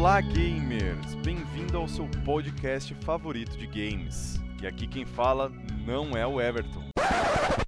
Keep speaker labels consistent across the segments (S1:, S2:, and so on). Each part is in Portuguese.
S1: Olá, gamers! Bem-vindo ao seu podcast favorito de games. E aqui quem fala não é o Everton.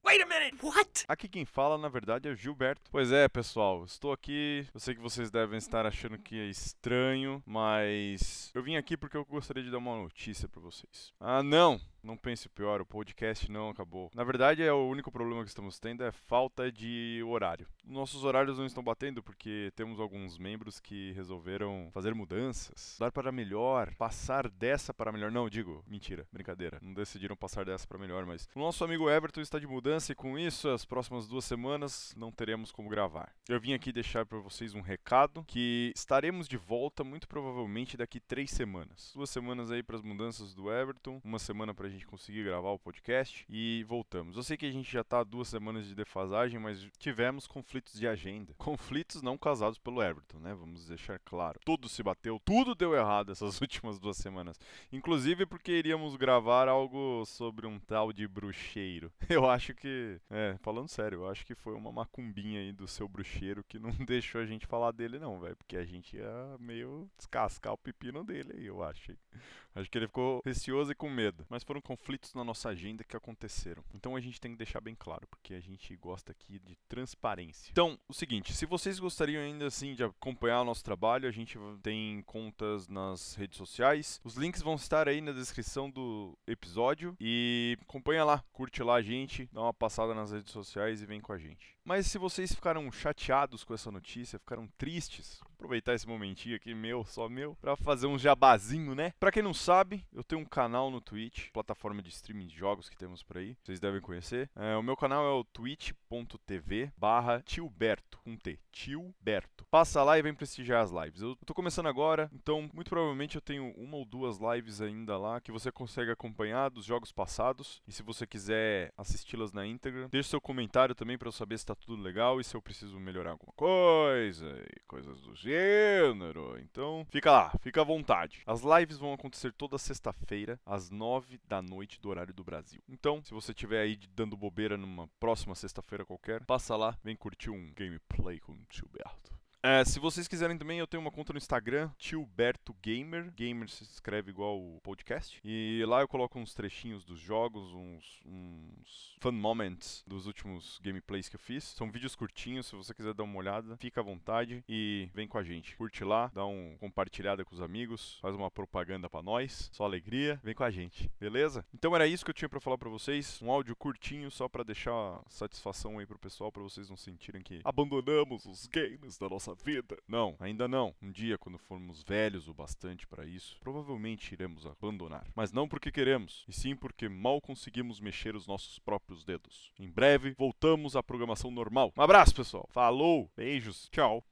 S2: Wait a minute, what?
S1: Aqui quem fala, na verdade, é o Gilberto. Pois é, pessoal, estou aqui. Eu sei que vocês devem estar achando que é estranho, mas eu vim aqui porque eu gostaria de dar uma notícia para vocês. Ah, não! Não pense pior, o podcast não acabou. Na verdade, é o único problema que estamos tendo é falta de horário. Nossos horários não estão batendo porque temos alguns membros que resolveram fazer mudanças, dar para melhor, passar dessa para melhor. Não, digo, mentira, brincadeira. Não decidiram passar dessa para melhor, mas o nosso amigo Everton está de mudança e com isso, as próximas duas semanas não teremos como gravar. Eu vim aqui deixar para vocês um recado que estaremos de volta muito provavelmente daqui três semanas. Duas semanas aí para as mudanças do Everton, uma semana para a gente conseguir gravar o podcast e voltamos. Eu sei que a gente já tá duas semanas de defasagem, mas tivemos conflitos de agenda. Conflitos não causados pelo Everton, né? Vamos deixar claro. Tudo se bateu, tudo deu errado essas últimas duas semanas. Inclusive porque iríamos gravar algo sobre um tal de bruxeiro. Eu acho que, é, falando sério, eu acho que foi uma macumbinha aí do seu bruxeiro que não deixou a gente falar dele não, velho, porque a gente ia meio descascar o pepino dele aí, eu acho. Acho que ele ficou receoso e com medo. Mas foram conflitos na nossa agenda que aconteceram. Então a gente tem que deixar bem claro, porque a gente gosta aqui de transparência. Então, o seguinte, se vocês gostariam ainda assim de acompanhar o nosso trabalho, a gente tem contas nas redes sociais. Os links vão estar aí na descrição do episódio e acompanha lá, curte lá a gente, dá uma passada nas redes sociais e vem com a gente. Mas se vocês ficaram chateados com essa notícia, ficaram tristes, aproveitar esse momentinho aqui meu, só meu, para fazer um jabazinho, né? Para quem não sabe, eu tenho um canal no Twitch, plataforma de streaming de jogos que temos por aí, vocês devem conhecer. É, o meu canal é o twitch.tv barra tilberto, com T, tilberto. Passa lá e vem prestigiar as lives. Eu tô começando agora, então muito provavelmente eu tenho uma ou duas lives ainda lá que você consegue acompanhar dos jogos passados. E se você quiser assisti-las na íntegra, deixe seu comentário também para eu saber se tá tudo legal e se eu preciso melhorar alguma coisa e coisas do gênero. Então, fica lá, fica à vontade. As lives vão acontecer toda sexta-feira, às nove da noite do horário do Brasil. Então, se você estiver aí dando bobeira numa próxima sexta-feira qualquer, passa lá, vem curtir um gameplay com o Gilberto. É, se vocês quiserem também, eu tenho uma conta no Instagram, Tilberto Gamer. Gamer se escreve igual o podcast. E lá eu coloco uns trechinhos dos jogos, uns, uns fun moments dos últimos gameplays que eu fiz. São vídeos curtinhos, se você quiser dar uma olhada, fica à vontade e vem com a gente. Curte lá, dá um compartilhada com os amigos, faz uma propaganda para nós, só alegria, vem com a gente, beleza? Então era isso que eu tinha para falar para vocês, um áudio curtinho só para deixar satisfação aí pro pessoal, para vocês não sentirem que abandonamos os games da nossa vida. Não, ainda não. Um dia, quando formos velhos o bastante para isso, provavelmente iremos abandonar. Mas não porque queremos, e sim porque mal conseguimos mexer os nossos próprios dedos. Em breve, voltamos à programação normal. Um abraço, pessoal. Falou, beijos, tchau.